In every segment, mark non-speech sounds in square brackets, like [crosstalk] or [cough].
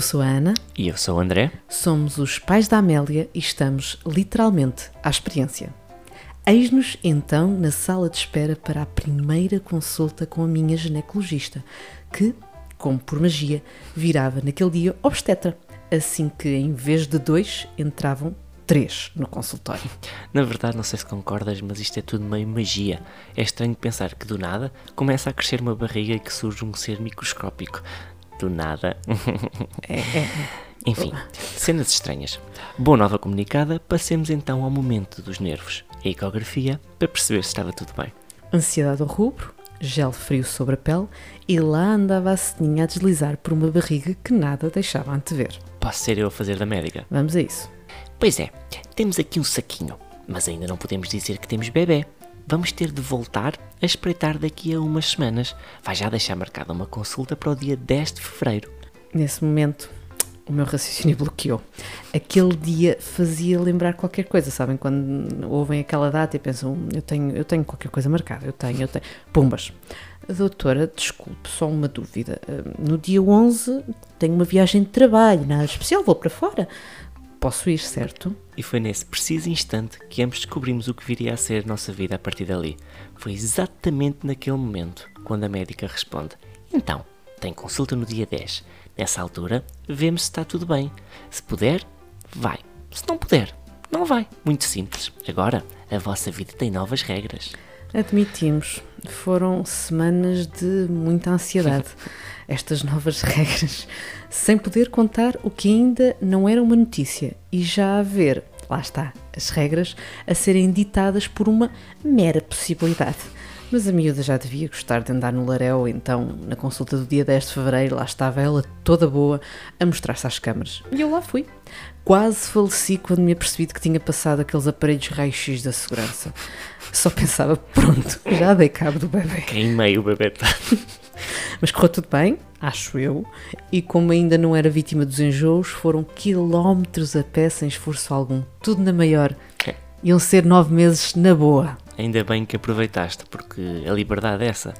Eu sou a Ana, E eu sou o André. somos os pais da Amélia e estamos literalmente à experiência. Eis-nos então na sala de espera para a primeira consulta com a minha ginecologista, que, como por magia, virava naquele dia obstetra, assim que em vez de dois entravam três no consultório. [laughs] Na verdade, não sei se concordas, mas isto é tudo meio magia. É estranho pensar que do nada começa a crescer uma barriga e que surge um ser microscópico. Do nada. É, é, Enfim, cenas estranhas. Boa nova comunicada, passemos então ao momento dos nervos. A ecografia, para perceber se estava tudo bem. ansiedade ao rubro, gel frio sobre a pele e lá andava a ceninha a deslizar por uma barriga que nada deixava antever. Posso ser eu a fazer da médica? Vamos a isso. Pois é, temos aqui um saquinho, mas ainda não podemos dizer que temos bebê. Vamos ter de voltar a espreitar daqui a umas semanas. Vai já deixar marcada uma consulta para o dia 10 de fevereiro. Nesse momento, o meu raciocínio [laughs] bloqueou. Aquele dia fazia lembrar qualquer coisa, sabem? Quando ouvem aquela data e pensam, eu tenho, eu tenho qualquer coisa marcada, eu tenho, eu tenho. Pumbas. Doutora, desculpe, só uma dúvida. Ah, No dia 11 tenho uma viagem de trabalho, nada especial, vou para fora. Posso ir, certo? E foi nesse preciso instante que ambos descobrimos o que viria a ser a nossa vida a partir dali. Foi exatamente naquele momento quando a médica responde: Então, tem consulta no dia 10. Nessa altura, vemos se está tudo bem. Se puder, vai. Se não puder, não vai. Muito simples. Agora, a vossa vida tem novas regras. Admitimos, foram semanas de muita ansiedade. [laughs] Estas novas [laughs] regras, sem poder contar o que ainda não era uma notícia e já haver, lá está, as regras a serem ditadas por uma mera possibilidade. Mas a miúda já devia gostar de andar no Laréu, então, na consulta do dia 10 de fevereiro, lá estava ela toda boa a mostrar-se às câmaras. E eu lá fui. Quase faleci quando me apercebi de que tinha passado aqueles aparelhos raio-x da segurança. Só pensava, pronto, já dei cabo do bebê. Queimei o bebê. tá? [laughs] Mas correu tudo bem, acho eu, e como ainda não era vítima dos enjoos, foram quilómetros a pé sem esforço algum. Tudo na maior. Iam ser nove meses na boa. Ainda bem que aproveitaste, porque a liberdade é essa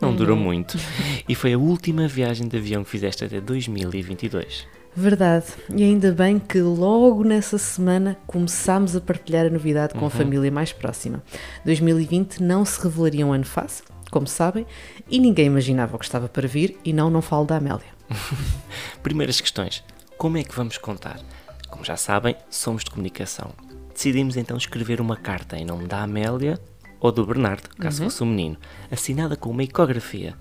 não durou muito. [laughs] E foi a última viagem de avião que fizeste até 2022. Verdade. E ainda bem que logo nessa semana começámos a partilhar a novidade com a família mais próxima. 2020 não se revelaria um ano fácil, como sabem, e ninguém imaginava o que estava para vir, e não, não falo da Amélia. [laughs] Primeiras questões. Como é que vamos contar? Como já sabem, somos de comunicação. Decidimos então escrever uma carta em nome da Amélia ou do Bernardo, caso fosse um menino, assinada com uma ecografia.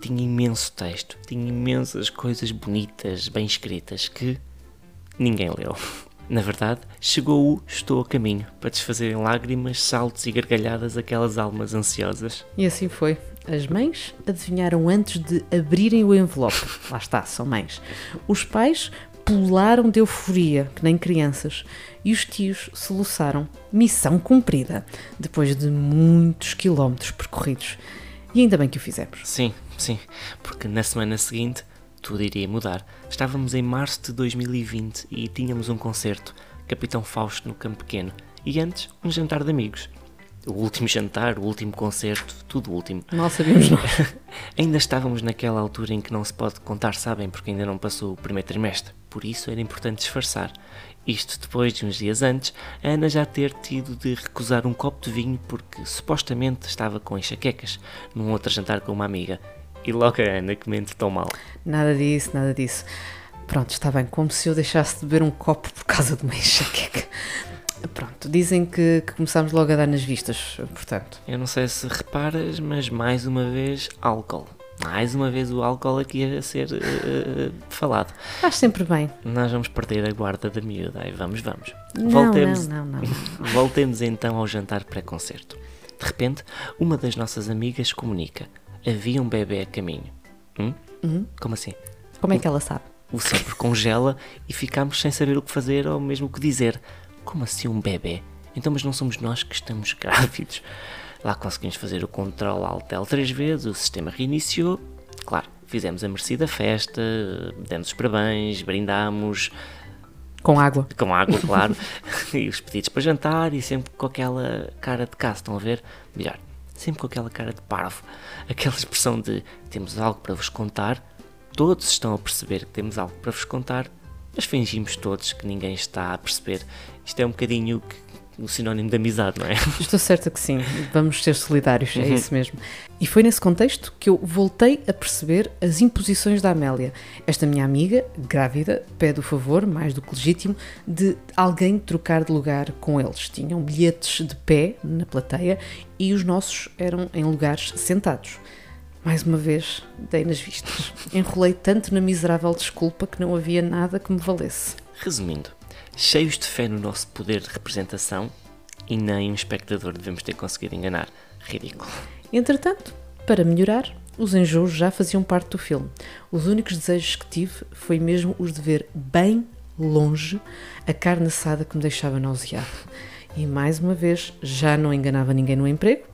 Tinha imenso texto, tinha imensas coisas bonitas, bem escritas, que ninguém leu. [laughs] Na verdade, chegou o Estou a caminho para desfazer em lágrimas, saltos e gargalhadas aquelas almas ansiosas. E assim foi. As mães adivinharam antes de abrirem o envelope. Lá está, são mães. Os pais pularam de euforia, que nem crianças. E os tios soluçaram. Missão cumprida. Depois de muitos quilómetros percorridos. E ainda bem que o fizemos. Sim, sim, porque na semana seguinte tudo iria mudar. Estávamos em março de 2020 e tínhamos um concerto, Capitão Fausto no Campo Pequeno, e antes um jantar de amigos. O último jantar, o último concerto, tudo o último. Mal sabíamos nós. [laughs] Ainda estávamos naquela altura em que não se pode contar, sabem, porque ainda não passou o primeiro trimestre. Por isso era importante disfarçar. Isto depois de uns dias antes, a Ana já ter tido de recusar um copo de vinho porque supostamente estava com enxaquecas num outro jantar com uma amiga. E logo a Ana que mente tão mal. Nada disso, nada disso. Pronto, está bem, como se eu deixasse de beber um copo por causa de uma enxaqueca. Pronto, dizem que, que começámos logo a dar nas vistas, portanto. Eu não sei se reparas, mas mais uma vez álcool. Mais uma vez o álcool aqui a ser eh, falado. Faz sempre bem. Nós vamos perder a guarda da miúda. Aí vamos, vamos. Não, Voltemos, não, não, não. [laughs] Voltemos então ao jantar pré-concerto. De repente, uma das nossas amigas comunica: havia um bebê a caminho. Hum? Uhum. Como assim? Como é que ela sabe? O cérebro congela e ficamos sem saber o que fazer ou mesmo o que dizer. Como assim um bebê? Então, mas não somos nós que estamos [laughs] grávidos. Lá conseguimos fazer o controle altel três vezes, o sistema reiniciou. Claro, fizemos a merecida festa, demos os parabéns, brindámos, Com água. com água, [laughs] claro, e os pedidos para jantar e sempre com aquela cara de cá, estão a ver? Melhor, sempre com aquela cara de parvo, aquela expressão de temos algo para vos contar, todos estão a perceber que temos algo para vos contar, mas fingimos todos que ninguém está a perceber. Isto é um bocadinho o sinónimo de amizade, não é? [laughs] Estou certa que sim, vamos ser solidários, é uhum. isso mesmo. E foi nesse contexto que eu voltei a perceber as imposições da Amélia. Esta minha amiga, grávida, pede o favor, mais do que legítimo, de alguém trocar de lugar com eles. Tinham bilhetes de pé na plateia e os nossos eram em lugares sentados. Mais uma vez, dei nas vistas. [laughs] Enrolei tanto na miserável desculpa que não havia nada que me valesse. Resumindo, cheios de fé no nosso poder de representação e nem um espectador devemos ter conseguido enganar. Ridículo. Entretanto, para melhorar, os enjoos já faziam parte do filme. Os únicos desejos que tive foi mesmo os de ver bem longe a carne assada que me deixava nauseado. E mais uma vez, já não enganava ninguém no emprego.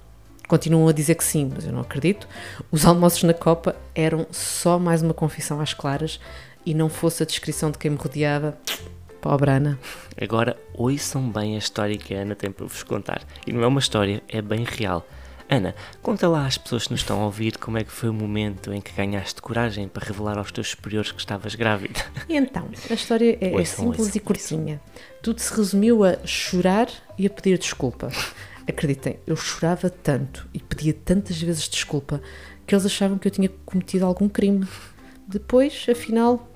Continuam a dizer que sim, mas eu não acredito. Os almoços na Copa eram só mais uma confissão às claras e não fosse a descrição de quem me rodeava, Pobre Ana. Agora ouçam bem a história que a Ana tem para vos contar. E não é uma história, é bem real. Ana, conta lá às pessoas que nos estão a ouvir como é que foi o momento em que ganhaste coragem para revelar aos teus superiores que estavas grávida. E então, a história é, é simples e curtinha. Tudo se resumiu a chorar e a pedir desculpa. Acreditem, eu chorava tanto e pedia tantas vezes desculpa que eles achavam que eu tinha cometido algum crime. Depois, afinal,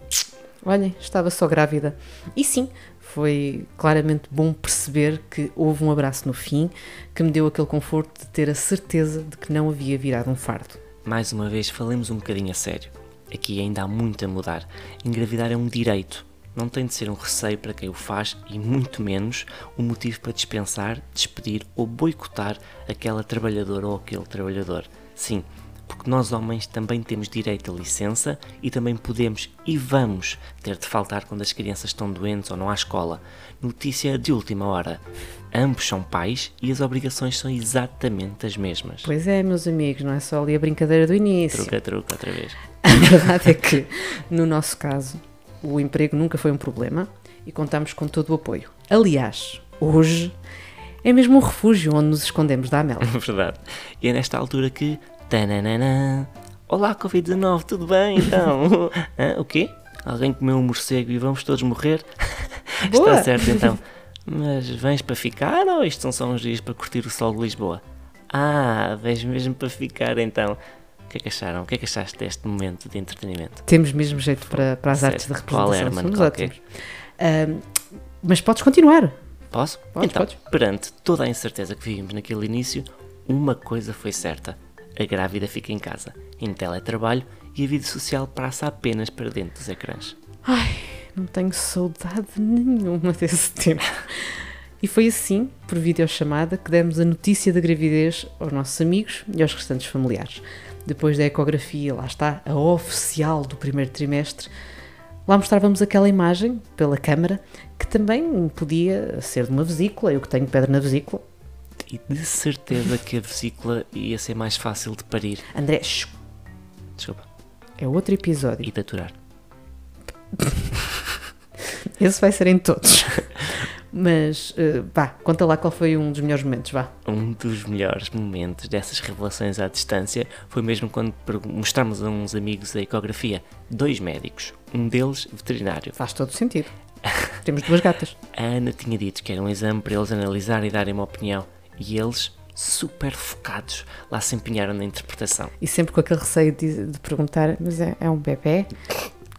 olhem, estava só grávida. E sim, foi claramente bom perceber que houve um abraço no fim que me deu aquele conforto de ter a certeza de que não havia virado um fardo. Mais uma vez, falemos um bocadinho a sério. Aqui ainda há muito a mudar. Engravidar é um direito, não tem de ser um receio para quem o faz e muito menos um motivo para dispensar, despedir ou boicotar aquela trabalhadora ou aquele trabalhador. Sim, porque nós homens também temos direito a licença e também podemos e vamos ter de faltar quando as crianças estão doentes ou não há escola. Notícia de última hora. Ambos são pais e as obrigações são exatamente as mesmas. Pois é, meus amigos, não é só ali a brincadeira do início. Truca, truca, outra vez. [laughs] A verdade é que, no nosso caso, o emprego nunca foi um problema e contamos com todo o apoio. Aliás, hoje é mesmo um refúgio onde nos escondemos da Amélia. [laughs] Verdade. E é nesta altura que Tananana. Olá, Covid-19, tudo bem então? [laughs] o quê? Alguém comeu um morcego e vamos todos morrer? [laughs] Está certo então. [laughs] Mas vens para ficar ou isto são só uns dias para curtir o sol de Lisboa? Ah, vens mesmo para ficar então. O que é que acharam? O que é que achaste deste momento de entretenimento? Temos mesmo jeito para, para as certo. artes de representação. Qual mano? Somos ótimos. Uh, mas podes continuar. Posso? Podes, então, podes. perante toda a incerteza que vivimos naquele início, uma coisa foi certa a grávida fica em casa, em teletrabalho e a vida social passa apenas para dentro dos ecrãs. Ai, não tenho saudade nenhuma desse tempo. E foi assim, por videochamada, que demos a notícia da gravidez aos nossos amigos e aos restantes familiares. Depois da ecografia, lá está, a oficial do primeiro trimestre, lá mostrávamos aquela imagem pela câmara que também podia ser de uma vesícula, eu que tenho pedra na vesícula, e de certeza que a vesícula ia ser mais fácil de parir. André, desculpa. É outro episódio. E de aturar. [laughs] Esse vai ser em todos. Mas uh, vá, conta lá qual foi um dos melhores momentos, vá. Um dos melhores momentos dessas revelações à distância foi mesmo quando mostramos a uns amigos a ecografia. Dois médicos, um deles veterinário. Faz todo sentido. Temos duas gatas. [laughs] A Ana tinha dito que era um exame para eles analisarem e darem uma opinião e eles, super focados, lá se empenharam na interpretação. E sempre com aquele receio de, de perguntar: mas é, é um bebê?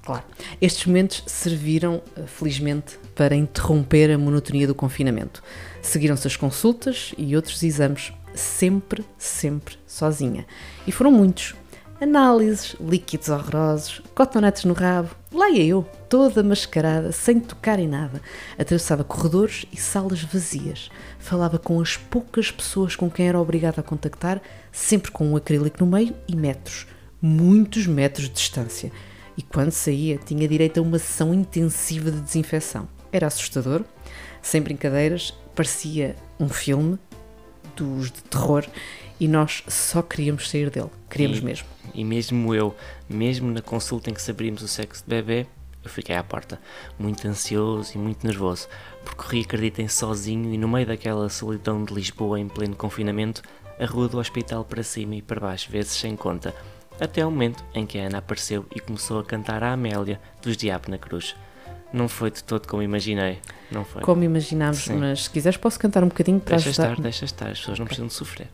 Claro. Estes momentos serviram, eh, felizmente, para interromper a monotonia do confinamento. Seguiram-se as consultas e outros exames, sempre, sempre sozinha. E foram muitos. Análises, líquidos horrorosos, cotonetes no rabo. Lá ia eu, toda mascarada, sem tocar em nada. Atravessava corredores e salas vazias. Falava com as poucas pessoas com quem era obrigada a contactar, sempre com um acrílico no meio e metros. Muitos metros de distância. E quando saía, tinha direito a uma sessão intensiva de desinfecção. Era assustador, sem brincadeiras, parecia um filme dos de terror e nós só queríamos sair dele. Queríamos e, mesmo. E mesmo eu, mesmo na consulta em que sabríamos o sexo de bebê, eu fiquei à porta, muito ansioso e muito nervoso. Percorri, acreditem, sozinho e no meio daquela solidão de Lisboa em pleno confinamento, a rua do hospital para cima e para baixo, vezes sem conta. Até ao momento em que a Ana apareceu e começou a cantar a Amélia dos Diabo na Cruz. Não foi de todo como imaginei. Não foi. Como imaginámos, mas se quiseres posso cantar um bocadinho para Deixa ajudar. estar, deixa estar, as pessoas não precisam de sofrer.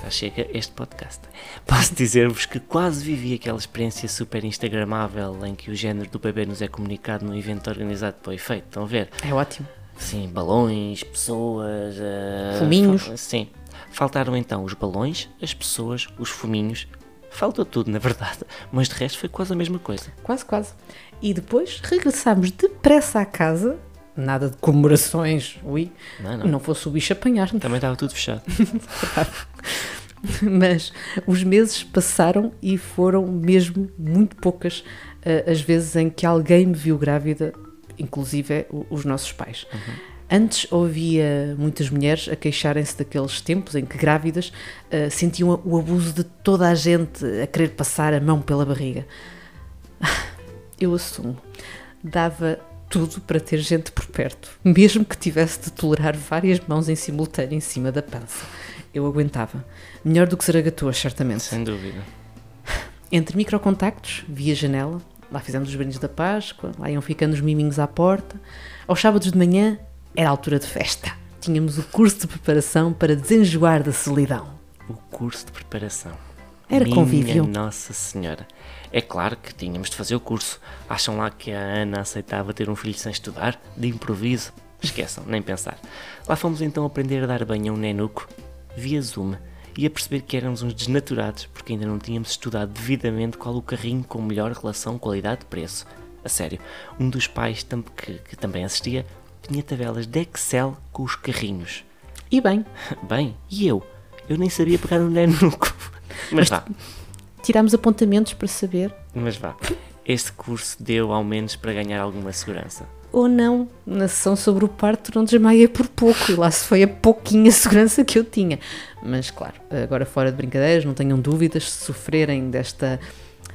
Já chega este podcast. [laughs] Posso dizer-vos que quase vivi aquela experiência super instagramável em que o género do bebê nos é comunicado num evento organizado para o efeito. Estão a ver? É ótimo. Sim, balões, pessoas. eh, Fuminhos. Sim. Faltaram então os balões, as pessoas, os fuminhos. Faltou tudo, na verdade. Mas de resto foi quase a mesma coisa. Quase, quase. E depois regressámos depressa à casa. Nada de comemorações, ui. Não, não. Não fosse o bicho apanhar-nos. Também estava tudo fechado. [laughs] Mas os meses passaram e foram mesmo muito poucas eh, as vezes em que alguém me viu grávida, inclusive os nossos pais. Antes ouvia muitas mulheres a queixarem-se daqueles tempos em que grávidas eh, sentiam o abuso de toda a gente a querer passar a mão pela barriga. [laughs] Eu assumo. Dava tudo para ter gente por perto, mesmo que tivesse de tolerar várias mãos em simultâneo em cima da pança. Eu aguentava. Melhor do que zaragatuas, certamente. Sem dúvida. Entre microcontactos, via janela, lá fizemos os brindes da Páscoa, lá iam ficando os miminhos à porta. Aos sábados de manhã era a altura de festa. Tínhamos o curso de preparação para desenjoar da solidão. O curso de preparação. Era Minha convívio. Nossa Senhora. É claro que tínhamos de fazer o curso. Acham lá que a Ana aceitava ter um filho sem estudar? De improviso? Esqueçam, nem pensar. Lá fomos então aprender a dar banho a um nenuco via Zoom e a perceber que éramos uns desnaturados porque ainda não tínhamos estudado devidamente qual o carrinho com melhor relação qualidade-preço. A sério, um dos pais tam- que, que também assistia tinha tabelas de Excel com os carrinhos. E bem, [laughs] Bem, e eu? Eu nem sabia pegar um nenuco. [laughs] Mas vá, tirámos apontamentos para saber mas vá. Este curso deu ao menos para ganhar alguma segurança. ou não. Na sessão sobre o parto não desmaiei por pouco e lá se foi a pouquinha segurança que eu tinha. Mas claro, agora fora de brincadeiras, não tenham dúvidas se sofrerem desta,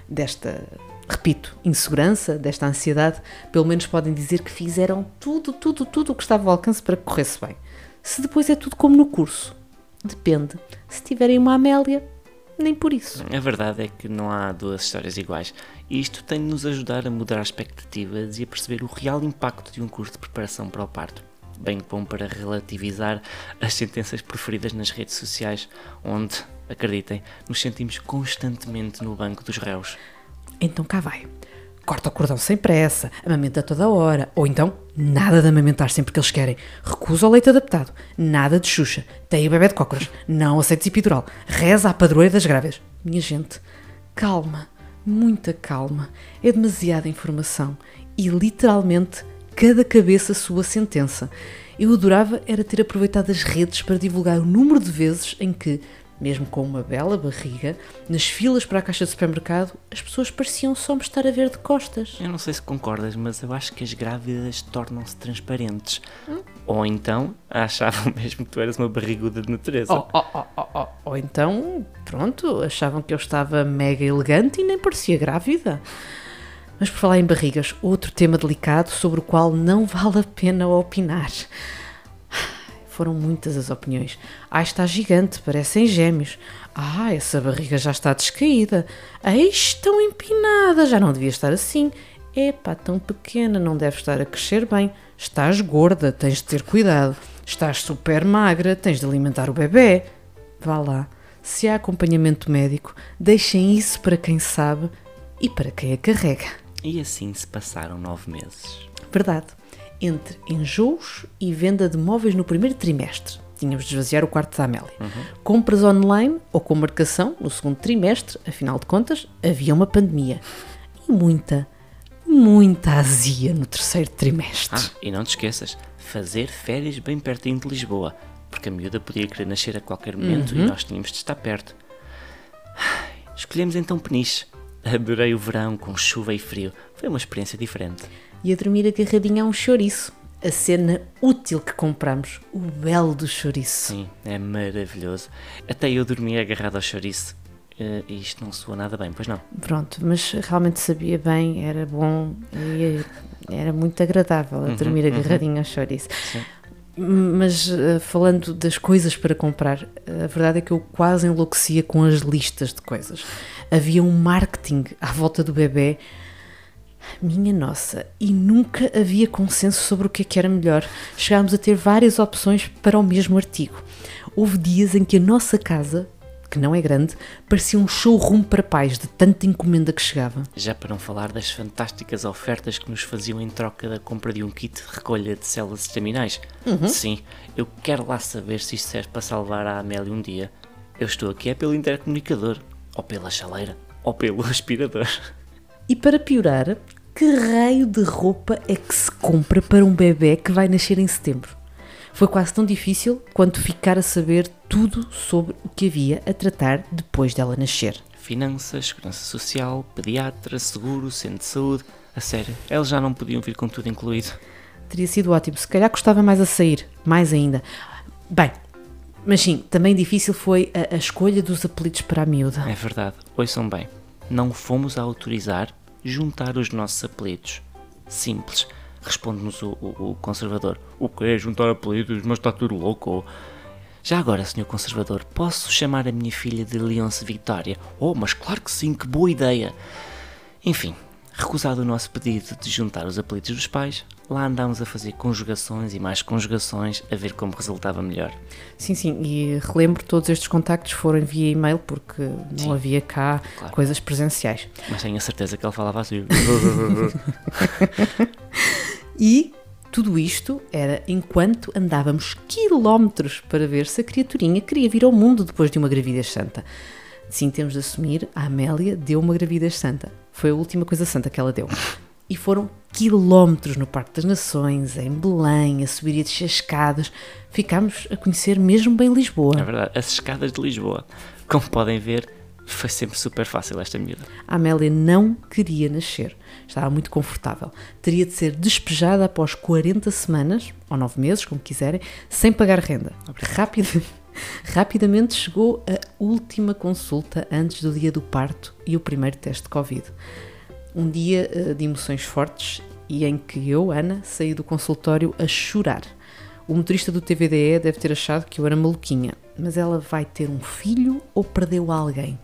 desta, repito, insegurança, desta ansiedade, pelo menos podem dizer que fizeram tudo, tudo, tudo o que estava ao alcance para que corresse bem. Se depois é tudo como no curso, depende. Se tiverem uma Amélia, nem por isso. A verdade é que não há duas histórias iguais. E isto tem de nos ajudar a mudar as expectativas e a perceber o real impacto de um curso de preparação para o parto. Bem bom para relativizar as sentenças preferidas nas redes sociais, onde, acreditem, nos sentimos constantemente no banco dos réus. Então cá vai. Corta o cordão sem pressa, amamenta toda hora, ou então nada de amamentar sempre que eles querem. Recusa o leite adaptado, nada de xuxa, tem o bebê de cócoras, não aceites epidural, reza à padroeira das grávidas. Minha gente, calma, muita calma. É demasiada informação e literalmente cada cabeça sua sentença. Eu adorava era ter aproveitado as redes para divulgar o número de vezes em que, mesmo com uma bela barriga, nas filas para a caixa de supermercado, as pessoas pareciam só me estar a ver de costas. Eu não sei se concordas, mas eu acho que as grávidas tornam-se transparentes. Ou então [laughs] achavam mesmo que tu eras uma barriguda de natureza. Oh, oh, oh, oh, oh. Ou então, pronto, achavam que eu estava mega elegante e nem parecia grávida. Mas por falar em barrigas, outro tema delicado sobre o qual não vale a pena opinar. Foram muitas as opiniões. Ah, está gigante, parecem gêmeos. Ah, essa barriga já está descaída. Eis, tão empinada, já não devia estar assim. Epá, tão pequena, não deve estar a crescer bem. Estás gorda, tens de ter cuidado. Estás super magra, tens de alimentar o bebê. Vá lá. Se há acompanhamento médico, deixem isso para quem sabe e para quem a carrega. E assim se passaram nove meses. Verdade. Entre enjoos e venda de móveis no primeiro trimestre. Tínhamos de esvaziar o quarto da Amélia. Compras online ou com marcação no segundo trimestre, afinal de contas, havia uma pandemia. E muita, muita azia no terceiro trimestre. Ah, e não te esqueças, fazer férias bem pertinho de Lisboa, porque a miúda podia querer nascer a qualquer momento e nós tínhamos de estar perto. Escolhemos então Peniche. Adorei o verão com chuva e frio. Foi uma experiência diferente. E a dormir agarradinha a um chouriço. A cena útil que compramos. O belo do chouriço. Sim, é maravilhoso. Até eu dormi agarrado ao chouriço. E isto não soa nada bem, pois não? Pronto, mas realmente sabia bem, era bom e era muito agradável a dormir agarradinho ao chouriço. Mas uh, falando das coisas para comprar, a verdade é que eu quase enlouquecia com as listas de coisas. Havia um marketing à volta do bebê. Minha nossa, e nunca havia consenso sobre o que, é que era melhor. Chegámos a ter várias opções para o mesmo artigo. Houve dias em que a nossa casa que não é grande, parecia um showroom para pais de tanta encomenda que chegava. Já para não falar das fantásticas ofertas que nos faziam em troca da compra de um kit de recolha de células estaminais. Uhum. Sim, eu quero lá saber se isto serve para salvar a Amélia um dia. Eu estou aqui é pelo intercomunicador, ou pela chaleira, ou pelo [laughs] aspirador. E para piorar, que raio de roupa é que se compra para um bebê que vai nascer em setembro? Foi quase tão difícil quanto ficar a saber tudo sobre o que havia a tratar depois dela nascer. Finanças, segurança social, pediatra, seguro, centro de saúde. A sério, eles já não podiam vir com tudo incluído. Teria sido ótimo, se calhar custava mais a sair, mais ainda. Bem, mas sim, também difícil foi a, a escolha dos apelidos para a miúda. É verdade, ouçam bem, não fomos a autorizar juntar os nossos apelidos. Simples. Responde-nos o, o, o, conservador: O que é juntar apelidos? Mas está tudo louco. Já agora, senhor conservador, posso chamar a minha filha de Leonce Vitória? Oh, mas claro que sim, que boa ideia! Enfim, recusado o nosso pedido de juntar os apelidos dos pais, lá andámos a fazer conjugações e mais conjugações a ver como resultava melhor. Sim, sim, e relembro todos estes contactos foram via e-mail porque não sim, havia cá claro. coisas presenciais. Mas tenho a certeza que ele falava assim. [laughs] E tudo isto era enquanto andávamos quilómetros para ver se a criaturinha queria vir ao mundo depois de uma gravidez santa. Sim, temos de assumir, a Amélia deu uma gravidez santa. Foi a última coisa santa que ela deu. E foram quilómetros no Parque das Nações, em Belém, a subir e descer escadas. Ficámos a conhecer mesmo bem Lisboa. É verdade, as escadas de Lisboa. Como podem ver, foi sempre super fácil esta miúda. A Amélia não queria nascer. Estava muito confortável. Teria de ser despejada após 40 semanas, ou 9 meses, como quiserem, sem pagar renda. Rápido, [laughs] rapidamente chegou a última consulta antes do dia do parto e o primeiro teste de Covid. Um dia eh, de emoções fortes e em que eu, Ana, saí do consultório a chorar. O motorista do TVDE deve ter achado que eu era maluquinha, mas ela vai ter um filho ou perdeu alguém?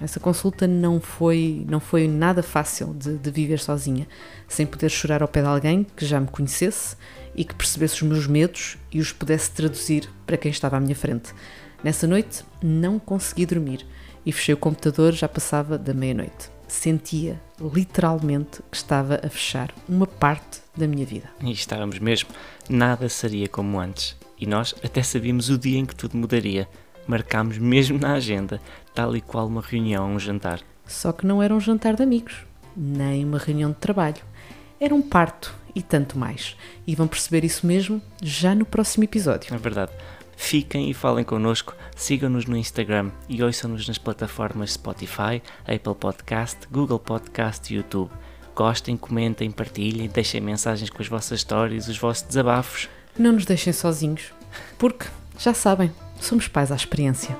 essa consulta não foi, não foi nada fácil de, de, viver sozinha, sem poder chorar ao pé de alguém que já me conhecesse e que percebesse os meus medos e os pudesse traduzir para quem estava à minha frente. Nessa noite não consegui dormir e fechei o computador, já passava da meia-noite. Sentia literalmente que estava a fechar uma parte da minha vida. E estávamos mesmo. Nada seria como antes. E nós até sabíamos o dia em que tudo mudaria marcámos mesmo na agenda, tal e qual uma reunião, um jantar. Só que não era um jantar de amigos, nem uma reunião de trabalho. Era um parto e tanto mais. E vão perceber isso mesmo já no próximo episódio. É verdade. Fiquem e falem connosco, sigam-nos no Instagram e ouçam-nos nas plataformas Spotify, Apple Podcast, Google Podcast e YouTube. Gostem, comentem, partilhem, deixem mensagens com as vossas histórias, os vossos desabafos. Não nos deixem sozinhos, porque, já sabem, Somos pais à experiência.